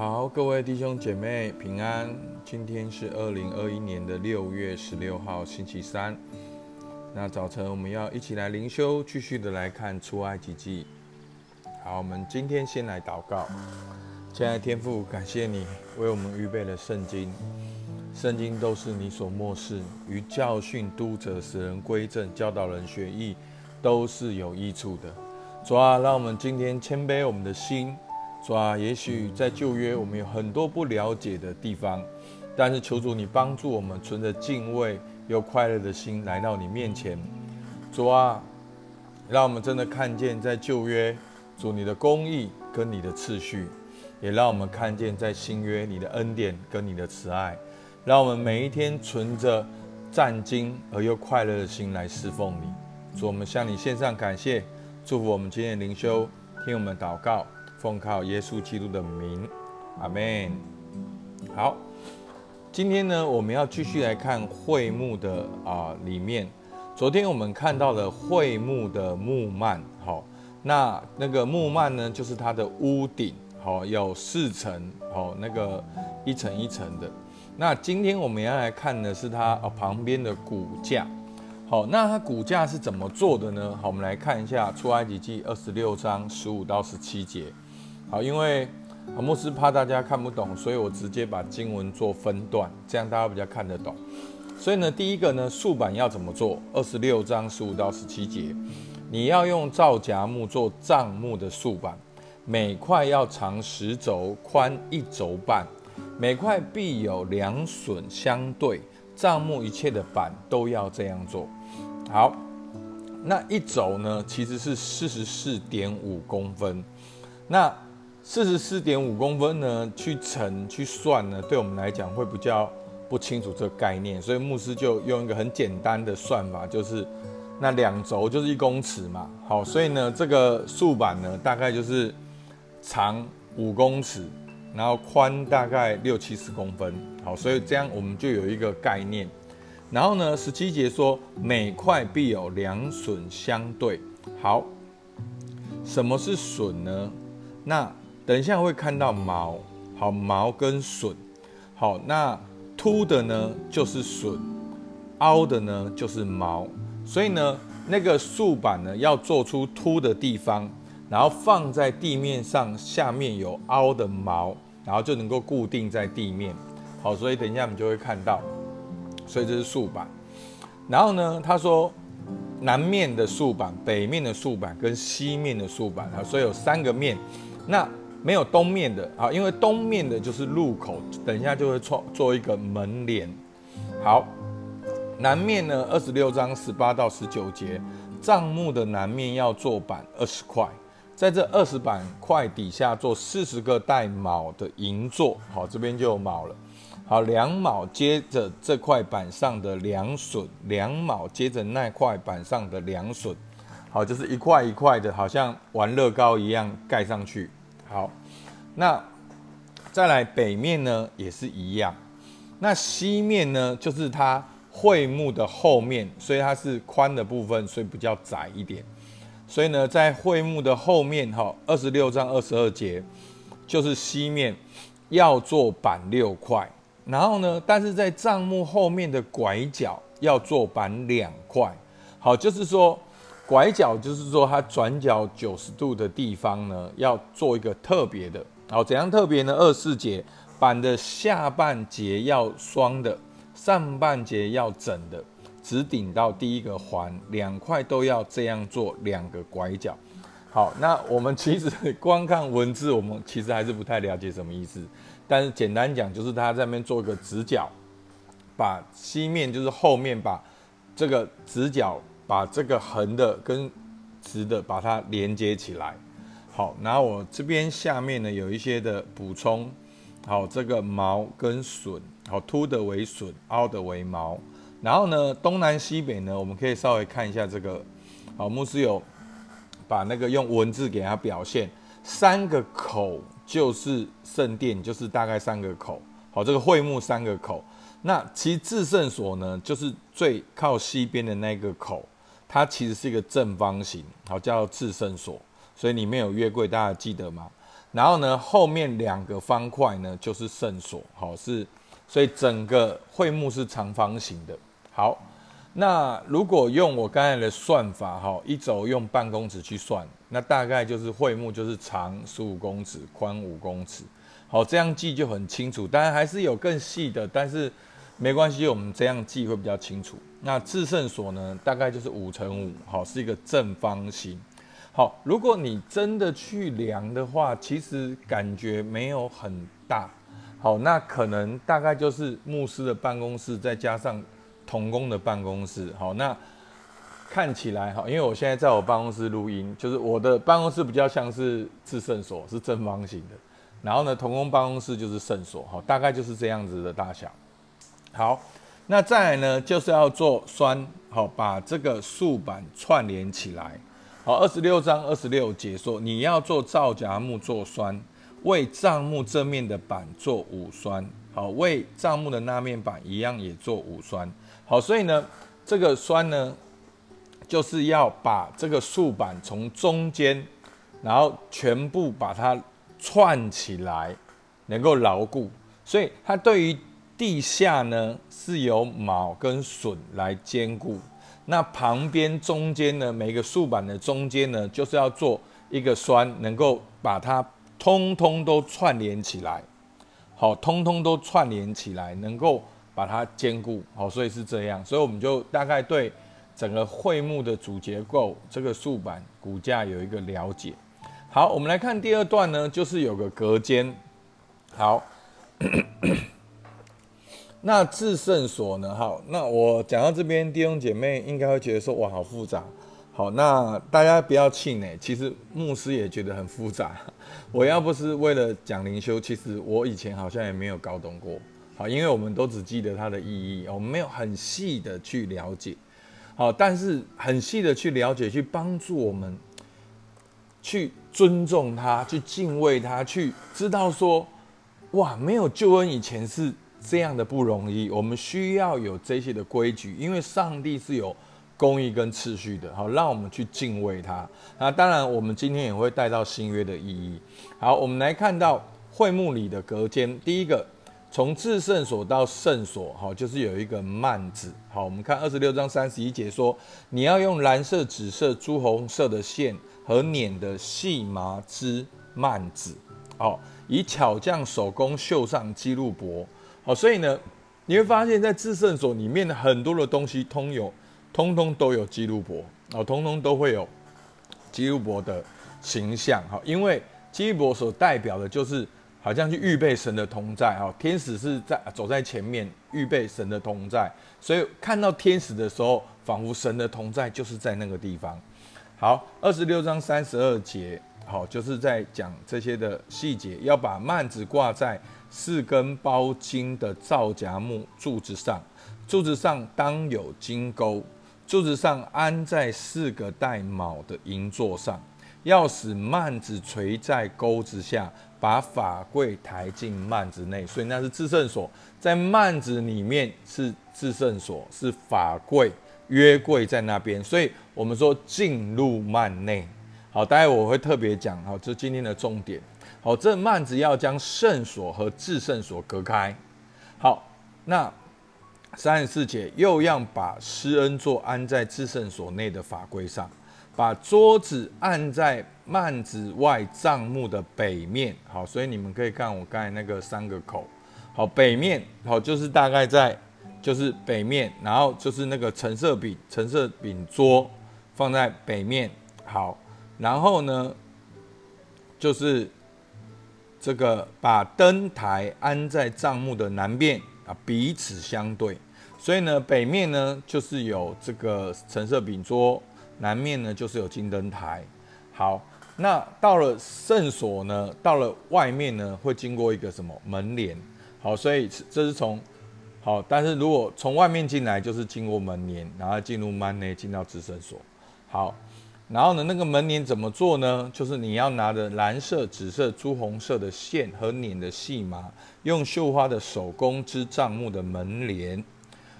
好，各位弟兄姐妹平安。今天是二零二一年的六月十六号，星期三。那早晨我们要一起来灵修，继续的来看出埃及记。好，我们今天先来祷告。亲爱的天父，感谢你为我们预备了圣经，圣经都是你所漠视，于教训、督责、使人归正、教导人学艺，都是有益处的。主啊，让我们今天谦卑我们的心。主啊，也许在旧约我们有很多不了解的地方，但是求主你帮助我们存着敬畏又快乐的心来到你面前。主啊，让我们真的看见在旧约主你的公义跟你的次序，也让我们看见在新约你的恩典跟你的慈爱。让我们每一天存着战惊而又快乐的心来侍奉你。主，我们向你献上感谢，祝福我们今天的灵修，听我们祷告。奉靠耶稣基督的名，阿门。好，今天呢，我们要继续来看会幕的啊里面。昨天我们看到了会幕的木幔，好，那那个木幔呢，就是它的屋顶，好，有四层，好，那个一层一层的。那今天我们要来看的是它啊旁边的骨架，好，那它骨架是怎么做的呢？好，我们来看一下出埃及记二十六章十五到十七节。好，因为牧师怕大家看不懂，所以我直接把经文做分段，这样大家比较看得懂。所以呢，第一个呢，竖板要怎么做？二十六章十五到十七节，你要用皂荚木做帐木的竖板，每块要长十轴，宽一轴半，每块必有两榫相对。帐木一切的板都要这样做。好，那一轴呢，其实是四十四点五公分。那四十四点五公分呢？去乘去算呢？对我们来讲会比较不清楚这个概念，所以牧师就用一个很简单的算法，就是那两轴就是一公尺嘛。好，所以呢，这个竖板呢，大概就是长五公尺，然后宽大概六七十公分。好，所以这样我们就有一个概念。然后呢，十七节说每块必有两榫相对。好，什么是榫呢？那等一下会看到毛，好毛跟榫，好那凸的呢就是榫，凹的呢就是毛，所以呢那个竖板呢要做出凸的地方，然后放在地面上，下面有凹的毛，然后就能够固定在地面，好，所以等一下我们就会看到，所以这是竖板，然后呢他说南面的竖板、北面的竖板跟西面的竖板。啊，所以有三个面，那。没有东面的啊，因为东面的就是入口，等一下就会做做一个门帘。好，南面呢，二十六章十八到十九节，帐幕的南面要做板二十块，在这二十板块底下做四十个带卯的银座。好，这边就有卯了。好，两卯接着这块板上的两榫，两卯接着那块板上的两榫。好，就是一块一块的，好像玩乐高一样盖上去。好，那再来北面呢，也是一样。那西面呢，就是它会幕的后面，所以它是宽的部分，所以比较窄一点。所以呢，在会幕的后面，哈，二十六章二十二节，就是西面要做板六块。然后呢，但是在帐幕后面的拐角要做板两块。好，就是说。拐角就是说，它转角九十度的地方呢，要做一个特别的。好，怎样特别呢？二四节板的下半截要双的，上半截要整的，只顶到第一个环，两块都要这样做两个拐角。好，那我们其实光看文字，我们其实还是不太了解什么意思。但是简单讲，就是他在那边做一个直角，把西面就是后面把这个直角。把这个横的跟直的把它连接起来，好，然后我这边下面呢有一些的补充，好，这个毛跟笋，好，凸的为笋，凹的为毛，然后呢东南西北呢，我们可以稍微看一下这个，好，牧师有把那个用文字给它表现，三个口就是圣殿，就是大概三个口，好，这个会幕三个口，那其实至圣所呢，就是最靠西边的那个口。它其实是一个正方形，好叫至圣所，所以里面有月柜，大家记得吗？然后呢，后面两个方块呢就是圣所，好是，所以整个会幕是长方形的。好，那如果用我刚才的算法，哈，一轴用半公尺去算，那大概就是会幕就是长十五公尺，宽五公尺。好，这样记就很清楚。当然还是有更细的，但是没关系，我们这样记会比较清楚。那至圣所呢，大概就是五乘五，好，是一个正方形。好，如果你真的去量的话，其实感觉没有很大。好，那可能大概就是牧师的办公室再加上童工的办公室。好，那看起来哈，因为我现在在我办公室录音，就是我的办公室比较像是至圣所，是正方形的。然后呢，童工办公室就是圣所，好，大概就是这样子的大小。好，那再来呢，就是要做酸，好，把这个竖板串联起来。好，二十六章二十六节说，你要做皂荚木做酸，为帐木正面的板做五酸。好，为帐木的那面板一样也做五酸。好，所以呢，这个酸呢，就是要把这个竖板从中间，然后全部把它串起来，能够牢固。所以它对于地下呢，是由卯跟榫来坚固。那旁边中间呢，每个竖板的中间呢，就是要做一个栓，能够把它通通都串联起来，好，通通都串联起来，能够把它坚固，好，所以是这样，所以我们就大概对整个会幕的主结构，这个竖板骨架有一个了解。好，我们来看第二段呢，就是有个隔间，好。那至圣所呢？好，那我讲到这边，弟兄姐妹应该会觉得说，哇，好复杂。好，那大家不要气馁，其实牧师也觉得很复杂。我要不是为了讲灵修，其实我以前好像也没有搞懂过。好，因为我们都只记得它的意义，我们没有很细的去了解。好，但是很细的去了解，去帮助我们去尊重他，去敬畏他，去知道说，哇，没有救恩以前是。这样的不容易，我们需要有这些的规矩，因为上帝是有公义跟次序的，好，让我们去敬畏他。那当然，我们今天也会带到新约的意义。好，我们来看到会幕里的隔间，第一个从至圣所到圣所，好，就是有一个幔子。好，我们看二十六章三十一节说，你要用蓝色、紫色、朱红色的线和捻的细麻织幔子，好，以巧匠手工绣上基路伯。好，所以呢，你会发现在至圣所里面的很多的东西，通有，通通都有基路伯，哦，通通都会有基路伯的形象，哈，因为基路伯所代表的就是好像去预备神的同在，哈，天使是在走在前面预备神的同在，所以看到天使的时候，仿佛神的同在就是在那个地方。好，二十六章三十二节，好，就是在讲这些的细节，要把幔子挂在。四根包金的皂荚木柱子上，柱子上当有金钩，柱子上安在四个带卯的银座上，要使幔子垂在钩子下，把法柜抬进幔子内。所以那是至圣所，在幔子里面是至圣所，是法柜约柜在那边。所以我们说进入幔内。好，待会我会特别讲，好，这是今天的重点。好，这幔子要将圣所和至圣所隔开。好，那三十四节又要把施恩座安在至圣所内的法规上，把桌子按在幔子外帐幕的北面。好，所以你们可以看我刚才那个三个口。好，北面好就是大概在就是北面，然后就是那个橙色饼橙色饼桌放在北面。好，然后呢就是。这个把灯台安在帐幕的南边啊，彼此相对，所以呢，北面呢就是有这个橙色饼桌，南面呢就是有金灯台。好，那到了圣所呢，到了外面呢会经过一个什么门帘？好，所以这是从好，但是如果从外面进来，就是经过门帘，然后进入门内，进到至圣所。好。然后呢，那个门帘怎么做呢？就是你要拿着蓝色、紫色、朱红色的线和捻的细麻，用绣花的手工织帐幕的门帘。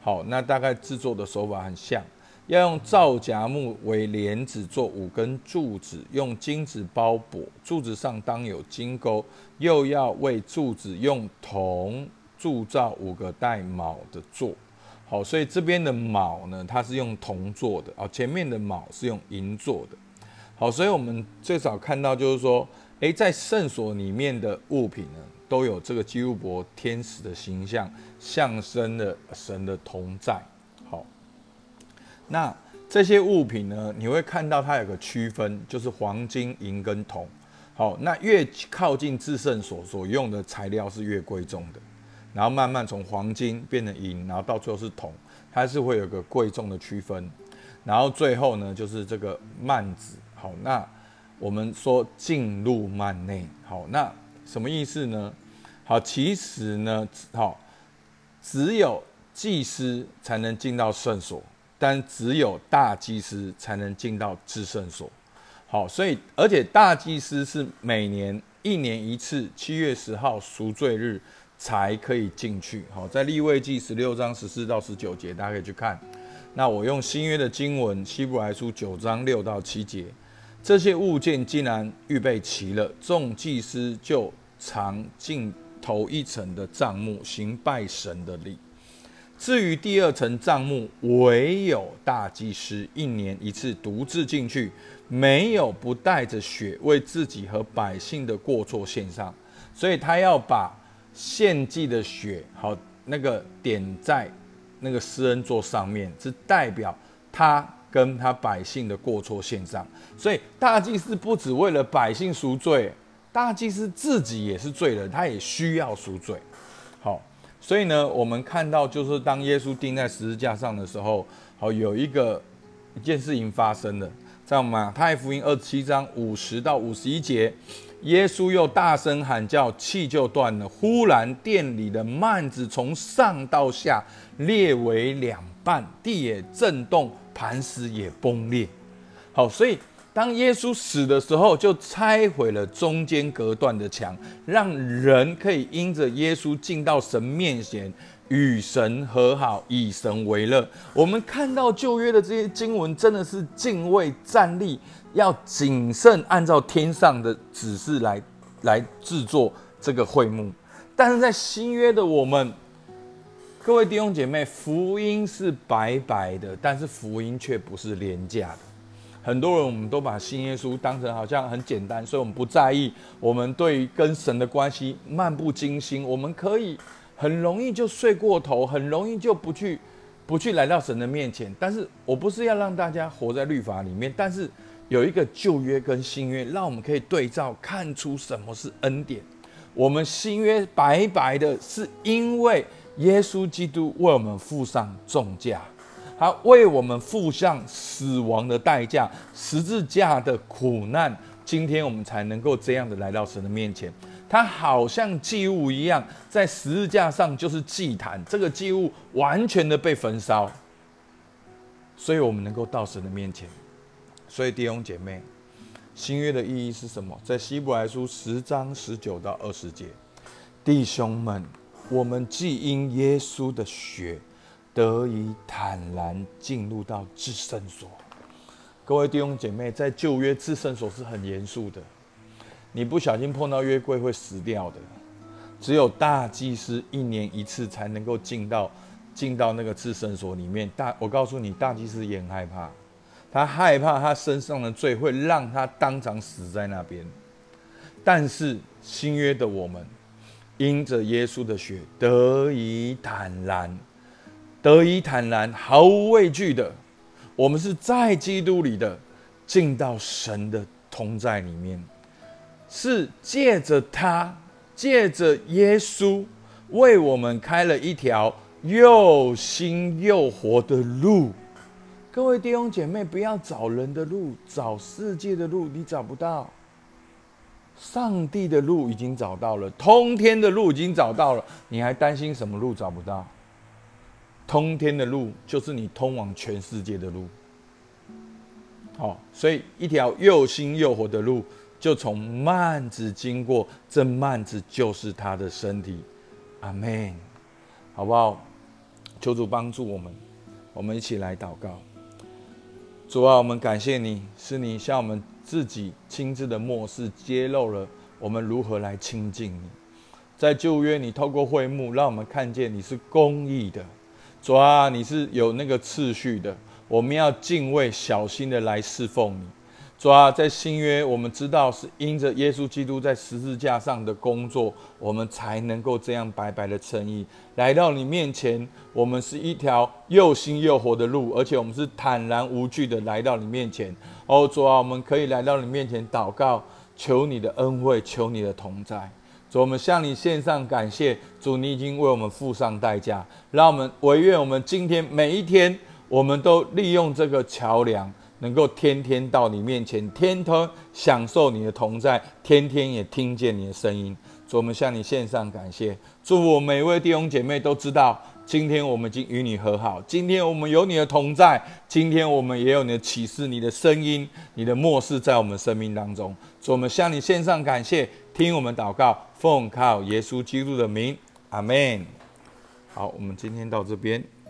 好，那大概制作的手法很像，要用皂荚木为帘子做五根柱子，用金子包裹柱子上当有金钩，又要为柱子用铜铸造五个带卯的座。好，所以这边的卯呢，它是用铜做的啊，前面的卯是用银做的。好，所以我们最早看到就是说，诶，在圣所里面的物品呢，都有这个基督伯天使的形象，象征了神的同在。好那这些物品呢？你会看到它有个区分，就是黄金、银跟铜。好，那越靠近至圣所所用的材料是越贵重的，然后慢慢从黄金变成银，然后到最后是铜，它是会有个贵重的区分。然后最后呢，就是这个幔子。好，那我们说进入幔内。好，那什么意思呢？好，其实呢，好，只有祭司才能进到圣所。但只有大祭司才能进到至圣所，好，所以而且大祭司是每年一年一次，七月十号赎罪日才可以进去。好，在立位记十六章十四到十九节，大家可以去看。那我用新约的经文，希伯来书九章六到七节，这些物件既然预备齐了，众祭司就常进头一层的帐幕，行拜神的礼。至于第二层帐幕，唯有大祭司一年一次独自进去，没有不带着血为自己和百姓的过错献上，所以他要把献祭的血，好那个点在那个施恩座上面，是代表他跟他百姓的过错献上。所以大祭司不只为了百姓赎罪，大祭司自己也是罪人，他也需要赎罪。好。所以呢，我们看到就是当耶稣钉在十字架上的时候，好有一个一件事情发生了，知道吗太福音二十七章五十到五十一节，耶稣又大声喊叫，气就断了。忽然殿里的幔子从上到下裂为两半，地也震动，磐石也崩裂。好，所以。当耶稣死的时候，就拆毁了中间隔断的墙，让人可以因着耶稣进到神面前，与神和好，以神为乐。我们看到旧约的这些经文，真的是敬畏站立，要谨慎按照天上的指示来来制作这个会幕。但是在新约的我们，各位弟兄姐妹，福音是白白的，但是福音却不是廉价的。很多人我们都把新耶稣当成好像很简单，所以我们不在意。我们对跟神的关系漫不经心，我们可以很容易就睡过头，很容易就不去不去来到神的面前。但是我不是要让大家活在律法里面，但是有一个旧约跟新约，让我们可以对照，看出什么是恩典。我们新约白白的，是因为耶稣基督为我们付上重价。他为我们付上死亡的代价，十字架的苦难，今天我们才能够这样的来到神的面前。他好像祭物一样，在十字架上就是祭坛，这个祭物完全的被焚烧，所以我们能够到神的面前。所以弟兄姐妹，新约的意义是什么？在希伯来书十章十九到二十节，弟兄们，我们既因耶稣的血。得以坦然进入到至圣所。各位弟兄姐妹，在旧约至圣所是很严肃的，你不小心碰到约柜会死掉的。只有大祭司一年一次才能够进到进到那个至圣所里面。大，我告诉你，大祭司也很害怕，他害怕他身上的罪会让他当场死在那边。但是新约的我们，因着耶稣的血得以坦然。得以坦然、毫无畏惧的，我们是在基督里的，进到神的同在里面，是借着他，借着耶稣为我们开了一条又新又活的路。各位弟兄姐妹，不要找人的路，找世界的路，你找不到。上帝的路已经找到了，通天的路已经找到了，你还担心什么路找不到？通天的路就是你通往全世界的路，好，所以一条又新又活的路就从幔子经过，这幔子就是他的身体，阿门，好不好？求主帮助我们，我们一起来祷告。主啊，我们感谢你，是你向我们自己亲自的漠视，揭露了我们如何来亲近你。在旧约，你透过会幕，让我们看见你是公义的。主啊，你是有那个次序的，我们要敬畏、小心的来侍奉你。主啊，在新约，我们知道是因着耶稣基督在十字架上的工作，我们才能够这样白白的称义，来到你面前。我们是一条又新又活的路，而且我们是坦然无惧的来到你面前。哦，主啊，我们可以来到你面前祷告，求你的恩惠，求你的同在。主，我们向你献上感谢。主，你已经为我们付上代价，让我们唯愿我们今天每一天，我们都利用这个桥梁。能够天天到你面前，天天享受你的同在，天天也听见你的声音。主，我们向你献上感谢。祝福我每一位弟兄姐妹都知道，今天我们已经与你和好，今天我们有你的同在，今天我们也有你的启示、你的声音、你的漠视在我们生命当中。主，我们向你献上感谢，听我们祷告，奉靠耶稣基督的名，阿门。好，我们今天到这边。